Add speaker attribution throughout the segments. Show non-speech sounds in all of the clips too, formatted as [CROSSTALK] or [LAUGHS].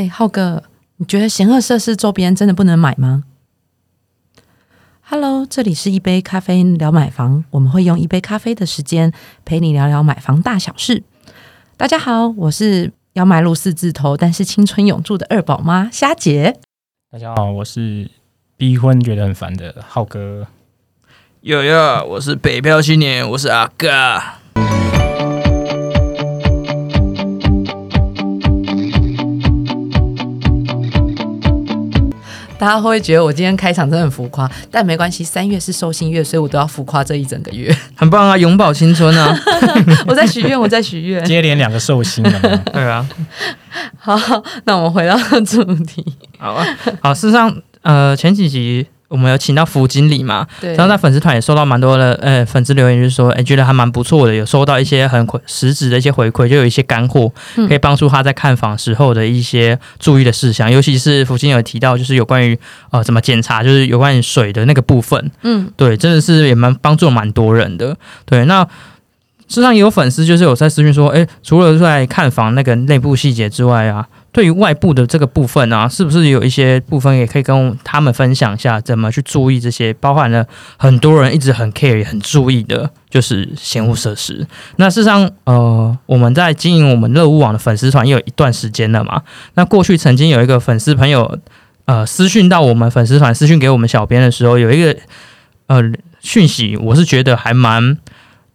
Speaker 1: 哎，浩哥，你觉得贤恶设施周边真的不能买吗？Hello，这里是一杯咖啡聊买房，我们会用一杯咖啡的时间陪你聊聊买房大小事。大家好，我是要买入四字头但是青春永驻的二宝妈虾姐。
Speaker 2: 大家好，我是逼婚觉得很烦的浩哥。
Speaker 3: 哟哟，我是北漂青年，我是阿哥。
Speaker 1: 大家会不会觉得我今天开场真的很浮夸？但没关系，三月是寿星月，所以我都要浮夸这一整个月。[LAUGHS]
Speaker 3: 很棒啊，永葆青春啊！[LAUGHS]
Speaker 1: 我在许愿，我在许愿。
Speaker 2: 接连两个寿星了，[LAUGHS]
Speaker 3: 对啊。
Speaker 1: 好，那我们回到主题。
Speaker 3: 好啊，好，事实上，呃，前几集。我们有请到副经理嘛？
Speaker 1: 对。
Speaker 3: 然后在粉丝团也收到蛮多的，呃，粉丝留言就是说，哎，觉得还蛮不错的，有收到一些很实质的一些回馈，就有一些干货，可以帮助他在看房时候的一些注意的事项。尤其是福经有提到，就是有关于呃怎么检查，就是有关于水的那个部分。嗯，对，真的是也蛮帮助蛮多人的。对，那事实上也有粉丝就是有在私讯说，哎，除了在看房那个内部细节之外啊。对于外部的这个部分啊，是不是有一些部分也可以跟他们分享一下，怎么去注意这些？包含了很多人一直很 care、很注意的，就是闲物设施。那事实上，呃，我们在经营我们乐屋网的粉丝团也有一段时间了嘛。那过去曾经有一个粉丝朋友，呃，私讯到我们粉丝团，私讯给我们小编的时候，有一个呃讯息，我是觉得还蛮。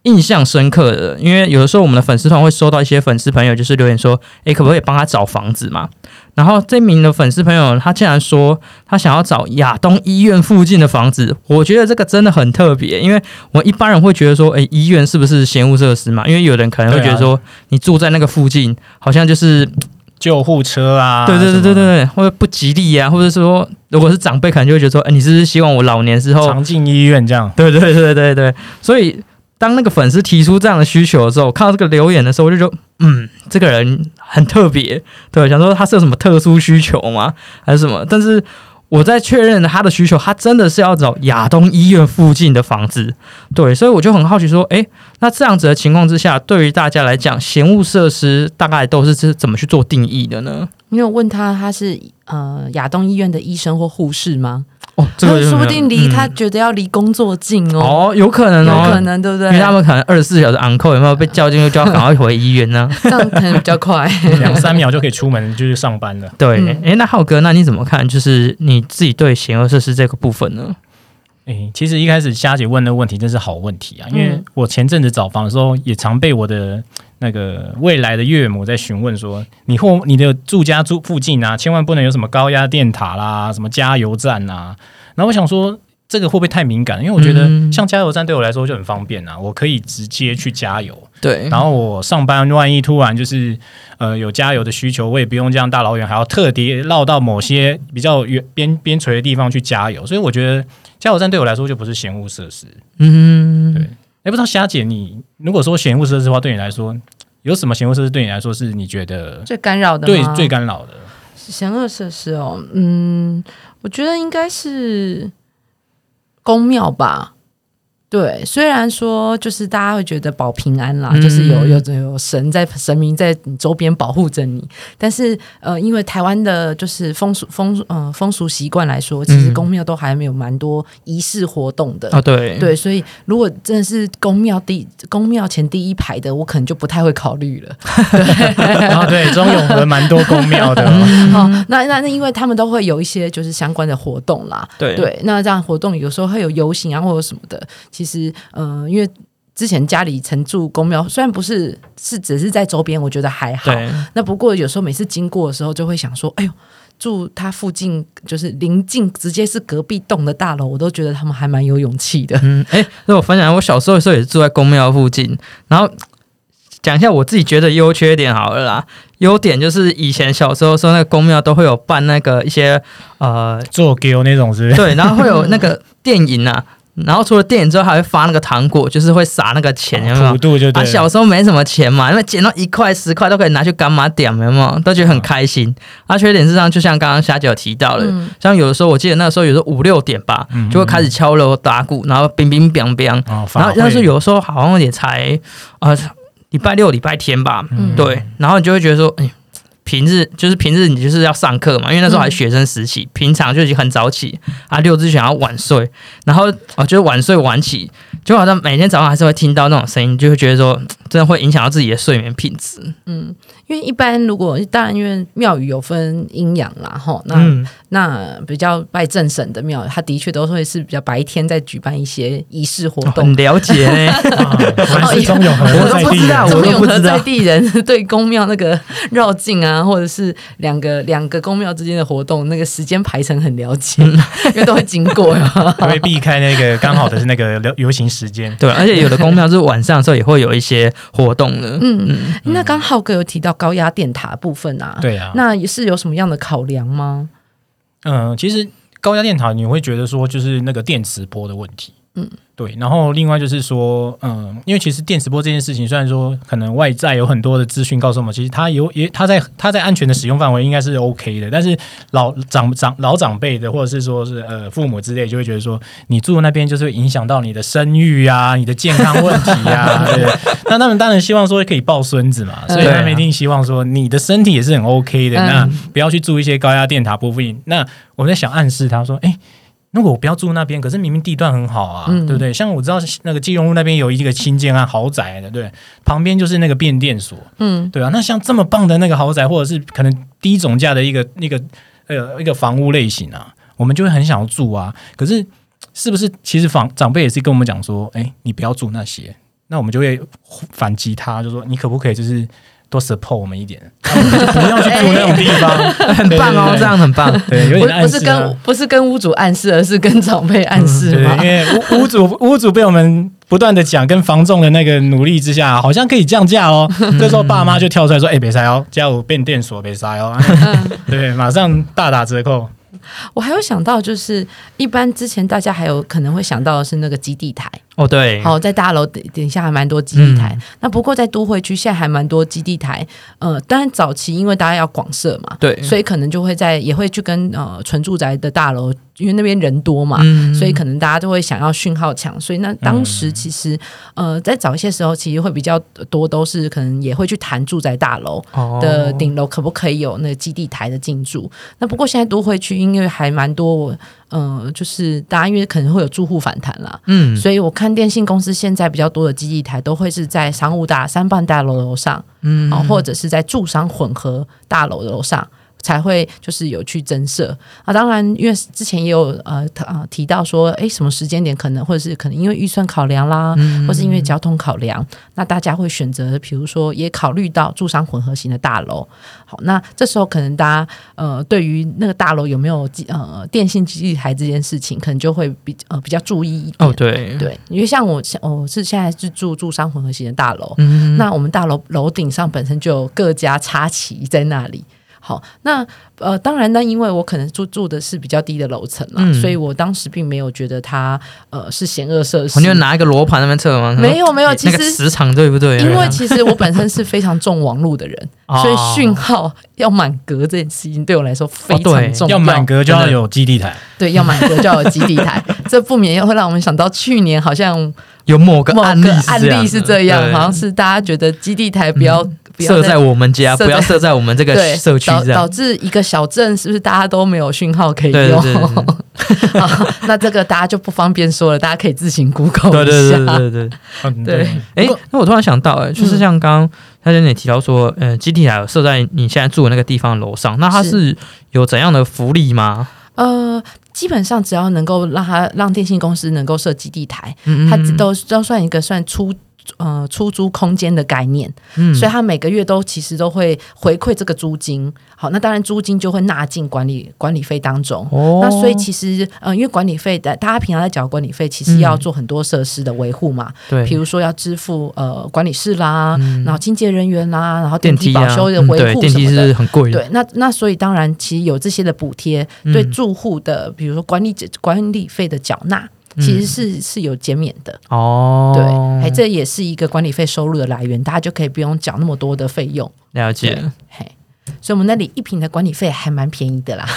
Speaker 3: 印象深刻的，因为有的时候我们的粉丝团会收到一些粉丝朋友就是留言说，诶，可不可以帮他找房子嘛？然后这名的粉丝朋友他竟然说他想要找亚东医院附近的房子，我觉得这个真的很特别，因为我一般人会觉得说，诶，医院是不是嫌物设施嘛？因为有人可能会觉得说，你住在那个附近，好像就是
Speaker 2: 救护车啊，
Speaker 3: 对对对对对对，或者不吉利啊，或者说如果是长辈，可能就会觉得说，诶，你是不是希望我老年之后
Speaker 2: 常进医院这样？
Speaker 3: 对对对对对，所以。当那个粉丝提出这样的需求的时候，看到这个留言的时候，我就觉得，嗯，这个人很特别，对，想说他是有什么特殊需求吗，还是什么？但是我在确认他的需求，他真的是要找亚东医院附近的房子，对，所以我就很好奇说，诶，那这样子的情况之下，对于大家来讲，闲物设施大概都是是怎么去做定义的呢？
Speaker 1: 你有问他他是呃亚东医院的医生或护士吗？
Speaker 3: 哦，这个
Speaker 1: 说不定离他觉得要离工作近
Speaker 3: 哦，哦，有可能
Speaker 1: 哦，有可能对不对？
Speaker 3: 因为他们可能二十四小时 uncle 有没有被叫进去 [LAUGHS] 就要赶快回医院呢？
Speaker 1: 这样可能比较快，
Speaker 2: 两三秒就可以出门就是上班了。
Speaker 3: 对，哎，那浩哥，那你怎么看？就是你自己对险恶设施这个部分呢？
Speaker 2: 哎，其实一开始佳姐问的问题真是好问题啊，因为我前阵子找房的时候也常被我的。那个未来的岳母在询问说：“你或你的住家住附近啊，千万不能有什么高压电塔啦，什么加油站啊。”然后我想说，这个会不会太敏感？因为我觉得像加油站对我来说就很方便啊，我可以直接去加油。
Speaker 3: 对。
Speaker 2: 然后我上班万一突然就是呃有加油的需求，我也不用这样大老远还要特地绕到某些比较远边边陲的地方去加油。所以我觉得加油站对我来说就不是闲物设施。嗯，对。哎，不知道霞姐，你如果说闲物设施的话，对你来说有什么闲物设施对你来说是你觉得
Speaker 1: 最干扰的？
Speaker 2: 对，最干扰的
Speaker 1: 闲物设施哦，嗯，我觉得应该是公庙吧。对，虽然说就是大家会觉得保平安啦，就是有有有神在神明在你周边保护着你，但是呃，因为台湾的就是风俗风呃风俗习惯来说，其实宫庙都还没有蛮多仪式活动的
Speaker 3: 啊。对
Speaker 1: 对，所以如果真的是宫庙第宫庙前第一排的，我可能就不太会考虑了。[LAUGHS]
Speaker 2: 啊，对，中永和蛮多宫庙的。[LAUGHS]
Speaker 1: 好，那那那因为他们都会有一些就是相关的活动啦。
Speaker 3: 对
Speaker 1: 对，那这样活动有时候会有游行啊或者什么的。其实，嗯，因为之前家里曾住公庙，虽然不是是只是在周边，我觉得还好。那不过有时候每次经过的时候，就会想说，哎呦，住他附近就是临近，直接是隔壁栋的大楼，我都觉得他们还蛮有勇气的。
Speaker 3: 嗯，哎，那我分享，我小时候的时候也是住在公庙附近，然后讲一下我自己觉得优缺点好了啦。优点就是以前小时候说那个公庙都会有办那个一些呃
Speaker 2: 做给那种是，
Speaker 3: 对，然后会有那个电影啊。然后除了电影之后，还会发那个糖果，就是会撒那个钱，有没有？啊，小时候没什么钱嘛，因为捡到一块十块都可以拿去干嘛点，有没有？都觉得很开心。啊，缺点是上，就像刚刚霞姐有提到的，像有的时候，我记得那时候有时候五六点吧，就会开始敲锣打鼓，然后乒乒乓乓。然后要是有的时候好像也才啊礼拜六礼拜天吧，对，然后你就会觉得说，哎。平日就是平日你就是要上课嘛，因为那时候还学生时期，平常就已经很早起啊，六日想要晚睡，然后哦就是晚睡晚起，就好像每天早上还是会听到那种声音，就会觉得说真的会影响到自己的睡眠品质。
Speaker 1: 嗯因为一般如果当然因为庙宇有分阴阳啦，吼，那、
Speaker 3: 嗯，
Speaker 1: 那比较拜正神的庙宇，它的确都会是比较白天在举办一些仪式活动。
Speaker 3: 很了解呢。
Speaker 2: 啊果然是中永和
Speaker 3: 我都
Speaker 2: 在地人
Speaker 3: 不知道我
Speaker 1: 中永和
Speaker 3: 都不知道
Speaker 1: 在地人对宫庙那个绕境啊，或者是两个两个宫庙之间的活动，那个时间排程很了解，
Speaker 3: 嗯 [LAUGHS]
Speaker 1: 因为都会经过呀。[LAUGHS]
Speaker 2: 会避开那个刚好的是那个流游行时间。
Speaker 3: 对，而且有的宫庙是晚上的时候也会有一些活动呢。
Speaker 1: 嗯，那刚浩哥有提到高压电塔部分啊，，
Speaker 2: 对啊，
Speaker 1: 那也是有什么样的考量吗？
Speaker 2: 嗯，其实高压电塔你会觉得说就是那个电磁波的问题，
Speaker 1: 嗯
Speaker 2: 嗯，对。然后另外就是说，嗯，因为其实电磁波这件事情，虽然说可能外在有很多的资讯告诉我们，其实它有也它在它在安全的使用范围应该是 OK 的，但是老长长老长辈的或者是说是呃父母之类，就会觉得说你住那边就是会影响到你的生育啊、你的健康问题啊，对。那他们当然希望说可以抱孙子嘛，所以他们一定希望说你的身体也是很 OK 的，
Speaker 1: 嗯
Speaker 2: 那不要去住一些高压电塔部分。那我们在想暗示他说，哎、如果我不要住那边，可是明明地段很好啊，
Speaker 1: 嗯
Speaker 2: 对不对？像我知道那个基隆路那边有一个新建案豪宅的，对，旁边就是那个变电所，
Speaker 1: 嗯
Speaker 2: 对啊。那像这么棒的那个豪宅，或者是可能低总价的一个那个呃一个房屋类型啊，我们就会很想要住啊。可是是不是其实房长辈也是跟我们讲说，哎、你不要住那些，那我们就会反击他，就说你可不可以就是多 support 我们一点，不要去住那种地方，
Speaker 3: 很棒哦，这样很棒。
Speaker 2: 对，有
Speaker 1: 不
Speaker 2: 点暗示、啊、
Speaker 1: 不是跟不是跟屋主暗示，而是跟长辈暗示
Speaker 2: 对，因 [LAUGHS] 为屋屋主屋主被我们不断的讲，跟房仲的那个努力之下，好像可以降价哦。这时候爸妈就跳出来说：“哎、别塞哦，家有变电所，别塞哦。” [LAUGHS] 对，马上大打折扣。
Speaker 1: 我还有想到，就是一般之前大家还有可能会想到的是那个基地台，
Speaker 3: 哦，对，
Speaker 1: 好，在大楼底底下还蛮多基地台。那不过在都会区现在还蛮多基地台，呃，当然早期因为大家要广设嘛，
Speaker 3: 对，
Speaker 1: 所以可能就会在也会去跟呃纯住宅的大楼，因为那边人多嘛，
Speaker 3: 嗯。
Speaker 1: 所以可能大家都会想要讯号强，所以那当时其实、呃在早一些时候，其实会比较多都是可能也会去谈住宅大楼
Speaker 3: 哦。
Speaker 1: 的顶楼可不可以有那个基地台的进驻。那不过现在都会区因为还蛮多，呃，就是大家因为可能会有住户反弹啦，
Speaker 3: 嗯
Speaker 1: 所以我看电信公司现在比较多的基地台都会是在商务大三办大楼楼上，
Speaker 3: 嗯
Speaker 1: 哦，或者是在住商混合大楼的楼上。才会就是有去增设啊，当然，因为之前也有呃呃提到说，哎，什么时间点可能，或者是可能因为预算考量啦，或是因为交通考量，那大家会选择，比如说也考虑到住商混合型的大楼。好，那这时候可能大家呃对于那个大楼有没有基呃电信基地台这件事情，可能就会比呃比较注意一点。
Speaker 3: 哦，对，
Speaker 1: 对，因为像我现我是现在是住住商混合型的大楼，
Speaker 3: 嗯，
Speaker 1: 那我们大楼楼顶上本身就有各家插旗在那里。好，那呃，当然呢，因为我可能住住的是比较低的楼层嘛，
Speaker 3: 嗯。
Speaker 1: 所以我当时并没有觉得它呃是险恶设施。
Speaker 3: 你就拿一个罗盘那边测吗？
Speaker 1: 没有没有，其
Speaker 3: 那个
Speaker 1: 实
Speaker 3: 磁场对不对？
Speaker 1: 因为其实我本身是非常重网络的人，[LAUGHS]
Speaker 3: 哦。
Speaker 1: 所以讯号要满格这件事情对我来说非常重
Speaker 2: 要。要满格就要有基地台，
Speaker 1: 对，要满格就要有基地台，[LAUGHS] 这不免又会让我们想到去年好像
Speaker 3: 有某个
Speaker 1: 某
Speaker 3: 案例
Speaker 1: 个案例
Speaker 3: 是这样
Speaker 1: 这样，好像是大家觉得基地台不要、不要
Speaker 3: 设在我们家，不要设在我们这个 [LAUGHS] 社区
Speaker 1: 导导。致一个小镇是不是大家都没有讯号可以
Speaker 3: 对
Speaker 1: 用？
Speaker 3: 对对对 [LAUGHS]
Speaker 1: 好那这个大家就不方便说了，大家可以自行 Google
Speaker 3: 对对
Speaker 1: 一下。
Speaker 3: 对对对。
Speaker 2: 嗯
Speaker 1: 对
Speaker 3: 哎，那我突然想到，哎，就是像刚刚他跟你提到说，呃，基地台有设在你现在住的那个地方的楼上，那它
Speaker 1: 是
Speaker 3: 是有怎样的福利吗？
Speaker 1: 呃，基本上只要能够让它让电信公司能够设基地台，
Speaker 3: 嗯
Speaker 1: 它都都算一个算出。呃，出租空间的概念，
Speaker 3: 嗯
Speaker 1: 所以他每个月都其实都会回馈这个租金。好，那当然租金就会纳进管理管理费当中。
Speaker 3: 哦
Speaker 1: 那所以其实呃，因为管理费的，大家平常在缴管理费，其实要做很多设施的维护嘛，
Speaker 3: 对，
Speaker 1: 比如说要支付呃管理室啦，
Speaker 3: 嗯
Speaker 1: 然后清洁人员啦，然后
Speaker 3: 电
Speaker 1: 梯保修的
Speaker 3: 嗯
Speaker 1: 维护
Speaker 3: 对电梯
Speaker 1: 什么的。
Speaker 3: 是很贵的，
Speaker 1: 对，那那所以当然，其实有这些的补贴，
Speaker 3: 嗯
Speaker 1: 对住户的，比如说管理管理费的缴纳，其实是是有减免的。
Speaker 3: 哦，
Speaker 1: 对，哎，这也是一个管理费收入的来源，大家就可以不用缴那么多的费用。
Speaker 3: 了解。
Speaker 1: 嘿，所以我们那里一平的管理费还蛮便宜的啦。[LAUGHS]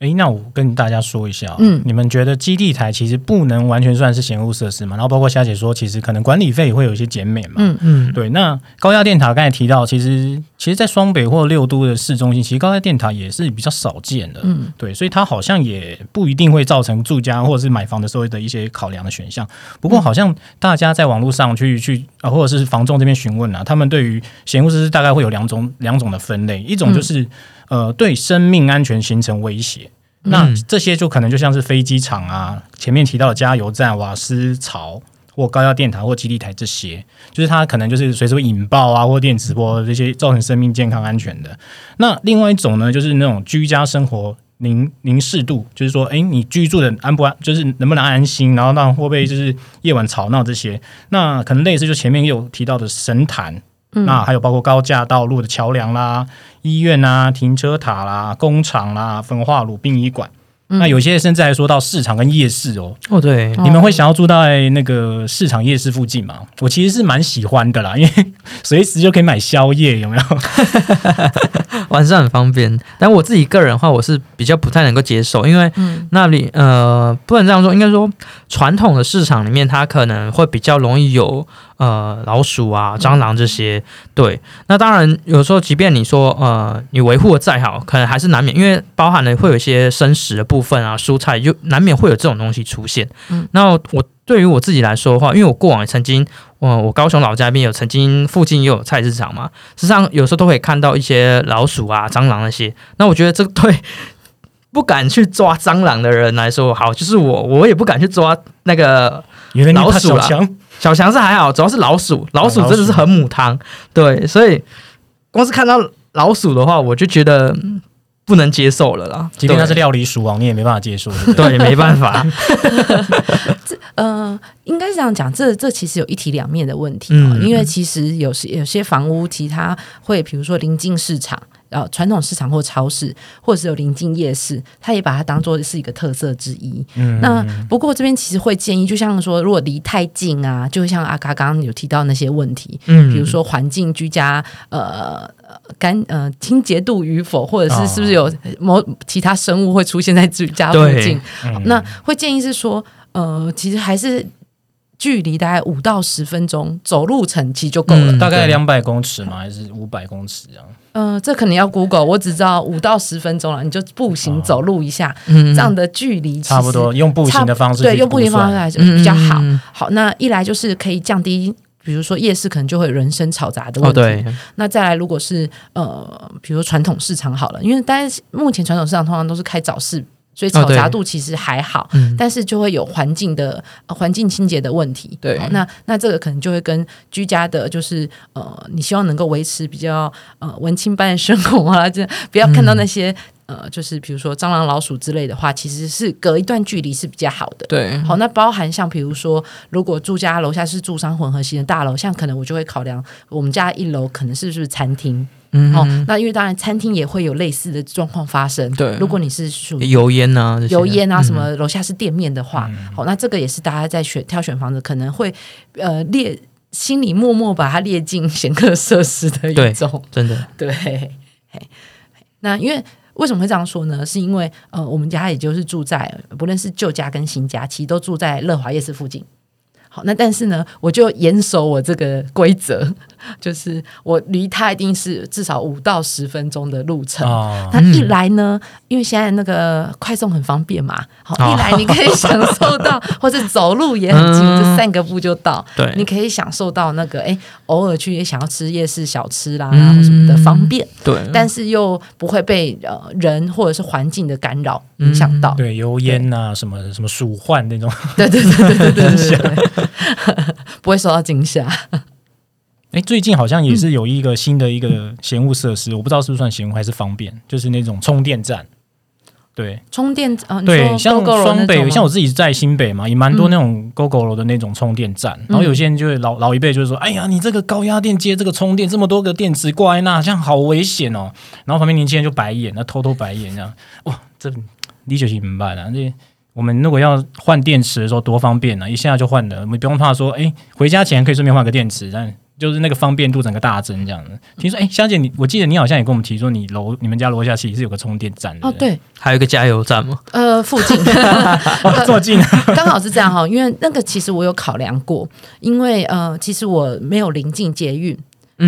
Speaker 2: 哎，那我跟大家说一下哦、
Speaker 1: 嗯
Speaker 2: 你们觉得基地台其实不能完全算是闲务设施嘛？然后包括霞姐说，其实可能管理费也会有一些减免嘛。
Speaker 1: 嗯
Speaker 3: 嗯，
Speaker 2: 对，那高压电塔刚才提到，其实其实，在双北或六都的市中心，其实高压电塔也是比较少见的。
Speaker 1: 嗯，
Speaker 2: 对，所以它好像也不一定会造成住家或者是买房的时候的一些考量的选项。不过，好像大家在网络上去去啊、或者是房仲这边询问啊，他们对于闲物设施大概会有两种两种的分类，一种就是、呃对生命安全形成威胁。那
Speaker 3: 嗯
Speaker 2: 这些就可能就像是飞机场啊，前面提到的加油站、瓦斯槽或高压电塔或基地台这些，就是它可能就是随时会引爆啊，或电磁波这些造成生命健康安全的。那另外一种呢，就是那种居家生活宁宁适度，就是说，哎，你居住的安不安，就是能不能安心，然后让会不会就是夜晚吵闹这些，那可能类似就前面有提到的神坛。那还有包括高架道路的桥梁啦、医院啊、停车塔啦、工厂啦、焚化炉、殡仪馆。那有些甚至还说到市场跟夜市哦，
Speaker 3: 哦对，
Speaker 2: 你们会想要住在那个市场夜市附近吗？我其实是蛮喜欢的啦，[LAUGHS] 因为随时就可以买宵夜，有没有？[LAUGHS]
Speaker 3: 晚上很方便。但我自己个人的话，我是比较不太能够接受，因为
Speaker 1: 嗯
Speaker 3: 那里呃，不能这样说，应该说传统的市场里面，它可能会比较容易有呃老鼠啊、蟑螂这些。对，那当然有时候，即便你说呃你维护的再好，可能还是难免，因为包含了会有一些生食的部分啊、蔬菜，就难免会有这种东西出现。
Speaker 1: 嗯
Speaker 3: 那我对于我自己来说的话，因为我过往也曾经，嗯我高雄老家那边有曾经附近也有菜市场嘛，实际上有时候都可以看到一些老鼠啊、蟑螂那些。[LAUGHS] 那我觉得这对不敢去抓蟑螂的人来说，好，就是我，我也不敢去抓那个老鼠啦
Speaker 2: 小强，
Speaker 3: 是还好，主要是老鼠，老鼠真的是很母汤，对，所以光是看到老鼠的话，我就觉得嗯不能接受了啦。
Speaker 2: 即便它是料理鼠王，你也没办法接受。对不对
Speaker 3: 对，没办法，[LAUGHS] 这
Speaker 1: 呃，应该是这样讲，这这其实有一体两面的问题、哦，
Speaker 3: 嗯
Speaker 1: 因为其实有些有些房屋，其实它会比如说临近市场。呃，传统市场或超市，或者是有临近夜市，它也把它当做是一个特色之一。
Speaker 2: 嗯
Speaker 1: 那不过这边其实会建议，就像说，如果离太近啊，就像阿嘎刚刚有提到那些问题，
Speaker 3: 嗯
Speaker 1: 比如说环境居家呃呃干呃清洁度与否，或者是是不是有某其他生物会出现在居家附近，
Speaker 2: 嗯
Speaker 1: 那会建议是说，呃，其实还是距离大概五到十分钟走路程其实就够了。
Speaker 3: 嗯
Speaker 2: 大概
Speaker 3: 对
Speaker 2: 两百公尺吗？还是五百公尺这样？
Speaker 1: 呃，这可能要 Google，我只知道五到十分钟了，你就步行走路一下，
Speaker 3: 嗯
Speaker 1: 这样的距离
Speaker 2: 差不多用步行的方式
Speaker 1: 对，用步行方式来说比较好。
Speaker 3: 嗯
Speaker 1: 好，那一来就是可以降低。比如说夜市可能就会有人声嘈杂的问
Speaker 3: 哦，
Speaker 1: 题，
Speaker 3: 对，
Speaker 1: 那再来如果是呃，比如说传统市场好了，因为但是目前传统市场通常都是开早市，所以嘈杂度其实还好，
Speaker 3: 嗯。
Speaker 1: 但是就会有环境的、呃环境清洁的问题。
Speaker 3: 对。
Speaker 1: 好那那这个可能就会跟居家的，就是呃，你希望能够维持比较呃文青般的生活啊，就不要看到那些、呃，就是比如说蟑螂、老鼠之类的话，其实是隔一段距离是比较好的。
Speaker 3: 对，
Speaker 1: 好，那包含像比如说，如果住家楼下是住商混合型的大楼，像可能我就会考量我们家一楼可能是不是餐厅。
Speaker 3: 嗯
Speaker 1: 哦，那因为当然餐厅也会有类似的状况发生。
Speaker 3: 对
Speaker 1: 如果你是属于
Speaker 3: 油烟啊，
Speaker 1: 油烟啊，
Speaker 3: 嗯
Speaker 1: 什么楼下是店面的话，好，那这个也是大家在选挑选房子可能会呃列心里默默把它列进 [LAUGHS] 选客设施的
Speaker 3: 对
Speaker 1: 一种。
Speaker 3: 真的，
Speaker 1: 对，那因为为什么会这样说呢？是因为呃，我们家也就是住在不论是旧家跟新家，其实都住在乐华夜市附近。好，那但是呢，我就严守我这个规则，就是我离他一定是至少五到十分钟的路程。他一来呢，因为现在那个快送很方便嘛，好一来你可以享受到，[LAUGHS] 或者走路也很近，就散个步就到。
Speaker 3: 对，
Speaker 1: 你可以享受到那个哎，偶尔去也想要吃夜市小吃啦，或什么的方便。
Speaker 3: 对，
Speaker 1: 但是又不会被呃人或者是环境的干扰影响到。
Speaker 2: 对，油烟啊，什么什么鼠患那种。
Speaker 1: 对对对对对。[LAUGHS] 不会受到惊吓。[LAUGHS]
Speaker 2: 哎，最近好像也是有一个新的一个闲物设施，我不知道是不是算闲物还是方便，就是那种充电站。对
Speaker 1: 充电呃，你
Speaker 2: 对，像双北，像我自己在新北嘛，也蛮多那种 GoGo 的那种充电站。然后有些人就会老老一辈就是说：“哎呀，你这个高压电接这个充电，这么多个电池挂在那，这样好危险哦。”然后旁边年轻人就白眼，那偷偷白眼这样。哇，这理解明白了。这我们如果要换电池的时候多方便啊，一下就换了，我们不用怕说，哎，回家前可以顺便换个电池，但就是那个方便度整个大增这样子。听说，哎、香姐你，我记得你好像也跟我们提说，你楼你们家楼下其实是有个充电站的
Speaker 1: 哦，，对，
Speaker 3: 还有一个加油站吗，
Speaker 1: 呃，附近 [LAUGHS] [LAUGHS]
Speaker 2: 哦，这么近啊，[LAUGHS]
Speaker 1: 刚好是这样哈，因为那个其实我有考量过，因为呃，其实我没有临近捷运。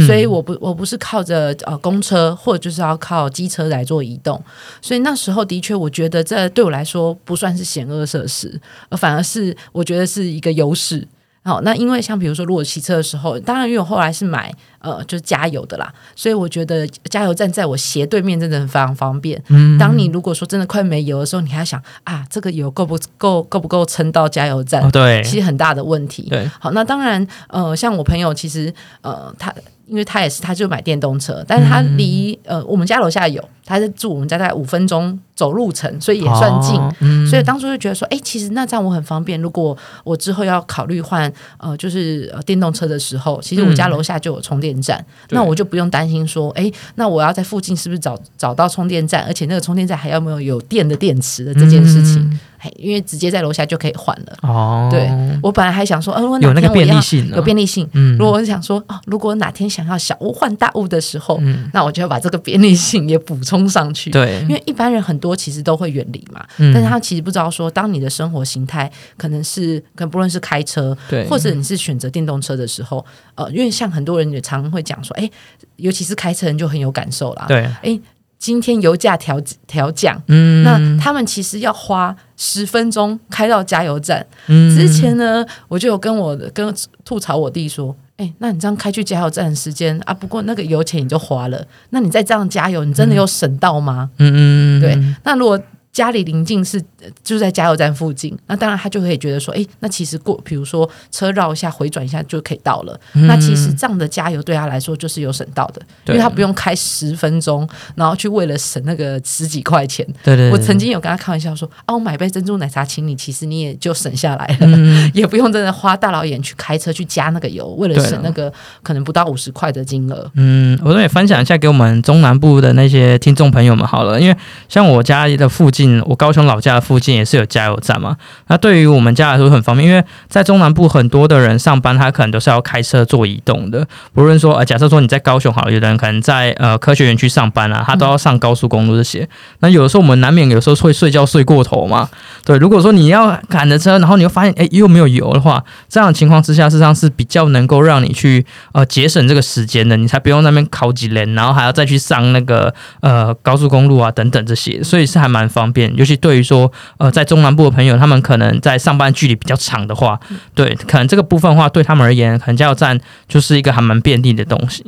Speaker 1: 所以我不我不是靠着呃公车或者就是要靠机车来做移动，所以那时候的确我觉得这对我来说不算是险恶设施，而反而是我觉得是一个优势。好，那因为像比如说，如果骑车的时候，当然因为我后来是买呃就是加油的啦，所以我觉得加油站在我斜对面真的很非常方便。
Speaker 3: 嗯
Speaker 1: 当你如果说真的快没油的时候，你还要想啊，这个油够不够够不够撑到加油站？
Speaker 3: 哦对
Speaker 1: 其实很大的问题。
Speaker 3: 对，
Speaker 1: 好，那当然，呃，像我朋友，其实呃，他因为他也是，他就买电动车，但是他离、呃我们家楼下有，他是住我们家大概五分钟走路程，所以也算近。
Speaker 3: 哦嗯
Speaker 1: 所以当初就觉得说，哎、其实那这样我很方便。如果我之后要考虑换呃，就是呃电动车的时候，其实我家楼下就有充电站，
Speaker 3: 对
Speaker 1: 那我就不用担心说，哎、那我要在附近是不是找找到充电站，而且那个充电站还要没有有电的电池的这件事情，
Speaker 3: 嗯
Speaker 1: 嘿，因为直接在楼下就可以换了。
Speaker 3: 哦，
Speaker 1: 对我本来还想说，呃，如果哪
Speaker 3: 有那个便利性
Speaker 1: 有便利性。
Speaker 3: 嗯
Speaker 1: 如果我想说，哦，如果哪天想要小屋换大屋的时候，
Speaker 3: 嗯 [LAUGHS]
Speaker 1: 那我就要把这个便利性也补充上去。，
Speaker 3: 对
Speaker 1: 因，为一般人很多其实都会远离嘛，
Speaker 3: 嗯
Speaker 1: 但是他其实不知道说，当你的生活形态可能是，可能不论是开车，
Speaker 3: 对
Speaker 1: 或者你是选择电动车的时候，呃，因为像很多人也常会讲说，哎，尤其是开车人就很有感受啦。，
Speaker 3: 对，
Speaker 1: 哎，今天油价调调降，
Speaker 3: 嗯。
Speaker 1: 那他们其实要花十分钟开到加油站。
Speaker 3: 嗯。
Speaker 1: 之前呢，我就有跟我的跟吐槽我弟说，哎、那你这样开去加油站的时间啊，不过那个油钱你就花了，那你再这样加油，你真的有省到吗？
Speaker 3: 嗯嗯。
Speaker 1: 对，那如果家里临近是呃就在加油站附近，那当然他就可以觉得说，哎，那其实过，比如说车绕一下、回转一下就可以到了。那其实这样的加油对他来说就是有省到的，因为他不用开十分钟，然后去为了省那个十几块钱。
Speaker 3: 对对，
Speaker 1: 我曾经有跟他开玩笑说，啊，我买杯珍珠奶茶请你，其实你也就省下来了。
Speaker 3: 嗯 [LAUGHS]
Speaker 1: 也不用真的花大老远去开车去加那个油，为了省那个可能不到五十块的金额。
Speaker 3: 嗯，我这也分享一下给我们中南部的那些听众朋友们好了，因为像我家的附近，我高雄老家的附近也是有加油站嘛。那对于我们家来说很方便，因为在中南部很多的人上班，他可能都是要开车做移动的。不论说呃，假设说你在高雄好，有的人可能在呃科学园区上班啊，他都要上高速公路这些。那有的时候我们难免有时候会睡觉睡过头嘛。对，如果说你要赶着车，然后你又发现哎又没有油的话，这样的情况之下，事实上是比较能够让你去呃节省这个时间的，你才不用那边考几连，然后还要再去上那个呃高速公路啊等等这些，所以是还蛮方便。尤其对于说呃在中南部的朋友，他们可能在上班距离比较长的话，对，可能这个部分的话对他们而言，可能加油站就是一个还蛮便利的东西。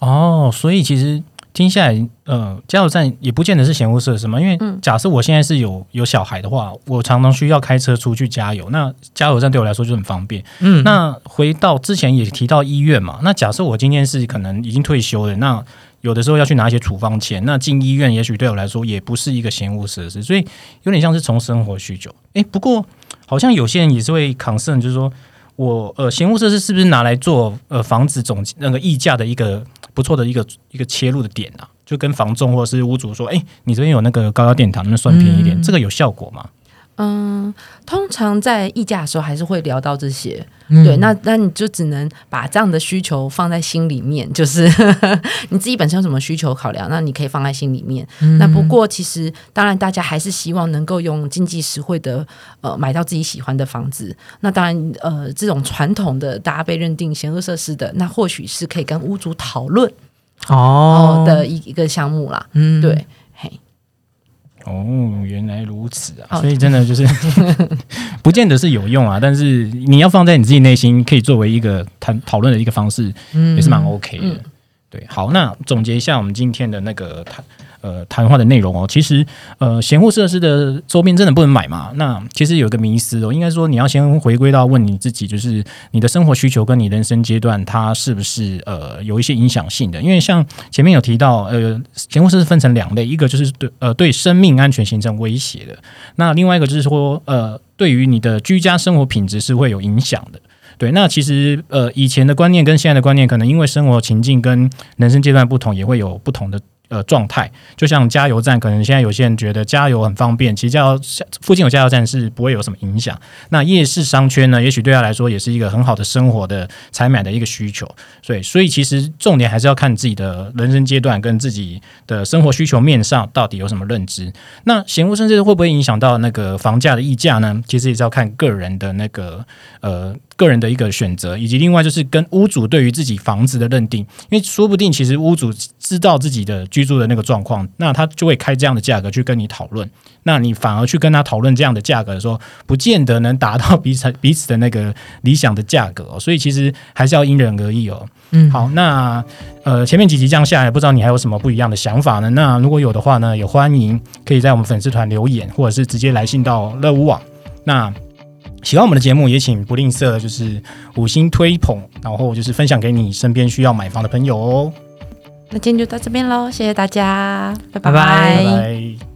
Speaker 2: 哦，所以其实听下来，呃，加油站也不见得是嫌恶设施嘛，因为
Speaker 1: 嗯
Speaker 2: 假设我现在是有有小孩的话，我常常需要开车出去加油，那加油站对我来说就很方便。
Speaker 3: 嗯，
Speaker 2: 那回到之前也提到医院嘛，那假设我今天是可能已经退休了，那有的时候要去拿一些处方钱，那进医院也许对我来说也不是一个嫌恶设施，所以有点像是从生活需求。诶，不过好像有些人也是会 concern，就是说我呃嫌恶设施是不是拿来做呃房子总那个溢价的一个不错的一个一个切入的点啊？就跟房仲或者是屋主说，诶，你这边有那个高压电塔，能不能算便宜一点？
Speaker 3: 嗯
Speaker 2: 这个有效果吗？
Speaker 1: 嗯，通常在议价的时候还是会聊到这些。
Speaker 3: 嗯
Speaker 1: 对，那那你就只能把这样的需求放在心里面，就是 [LAUGHS] 你自己本身有什么需求考量，那你可以放在心里面。那不过其实当然大家还是希望能够用经济实惠的呃买到自己喜欢的房子。那当然呃这种传统的大家被认定险恶设施的，那或许是可以跟屋主讨论
Speaker 3: 哦
Speaker 1: 哦的一一个项目啦。
Speaker 3: 嗯，
Speaker 1: 对，嘿，
Speaker 2: 哦，原来如此啊！
Speaker 1: 哦
Speaker 2: 所以真的就是 [LAUGHS] 不见得是有用啊，但是你要放在你自己内心，可以作为一个谈讨论的一个方式，也是蛮 OK 的。
Speaker 1: 嗯
Speaker 2: 对，好，那总结一下我们今天的那个谈呃谈话的内容哦。其实呃，闲户设施的周边真的不能买嘛？那其实有一个迷思哦，应该说你要先回归到问你自己，就是你的生活需求跟你人生阶段，它是不是呃有一些影响性的？因为像前面有提到，呃，闲户设施分成两类，一个就是对呃对生命安全形成威胁的，那另外一个就是说呃对于你的居家生活品质是会有影响的。对，那其实呃，以前的观念跟现在的观念，可能因为生活情境跟人生阶段不同，也会有不同的呃状态。就像加油站，可能现在有些人觉得加油很方便，其实加油附近有加油站是不会有什么影响。那夜市商圈呢，也许对他来说也是一个很好的生活的采买的一个需求。所以，所以其实重点还是要看自己的人生阶段跟自己的生活需求面上到底有什么认知。那闲屋甚至会不会影响到那个房价的溢价呢？其实也是要看个人的那个呃个人的一个选择，以及另外就是跟屋主对于自己房子的认定，因为说不定其实屋主知道自己的居住的那个状况，那他就会开这样的价格去跟你讨论。那你反而去跟他讨论这样的价格的时候，不见得能达到彼此彼此的那个理想的价格哦。所以其实还是要因人而异哦。
Speaker 3: 嗯，
Speaker 2: 好，那呃前面几集这样下来，不知道你还有什么不一样的想法呢？那如果有的话呢，也欢迎可以在我们粉丝团留言，或者是直接来信到乐屋网。那喜欢我们的节目，也请不吝啬就是五星推捧，然后就是分享给你身边需要买房的朋友哦。
Speaker 1: 那今天就到这边喽，谢谢大家，拜
Speaker 3: 拜拜
Speaker 2: 拜拜。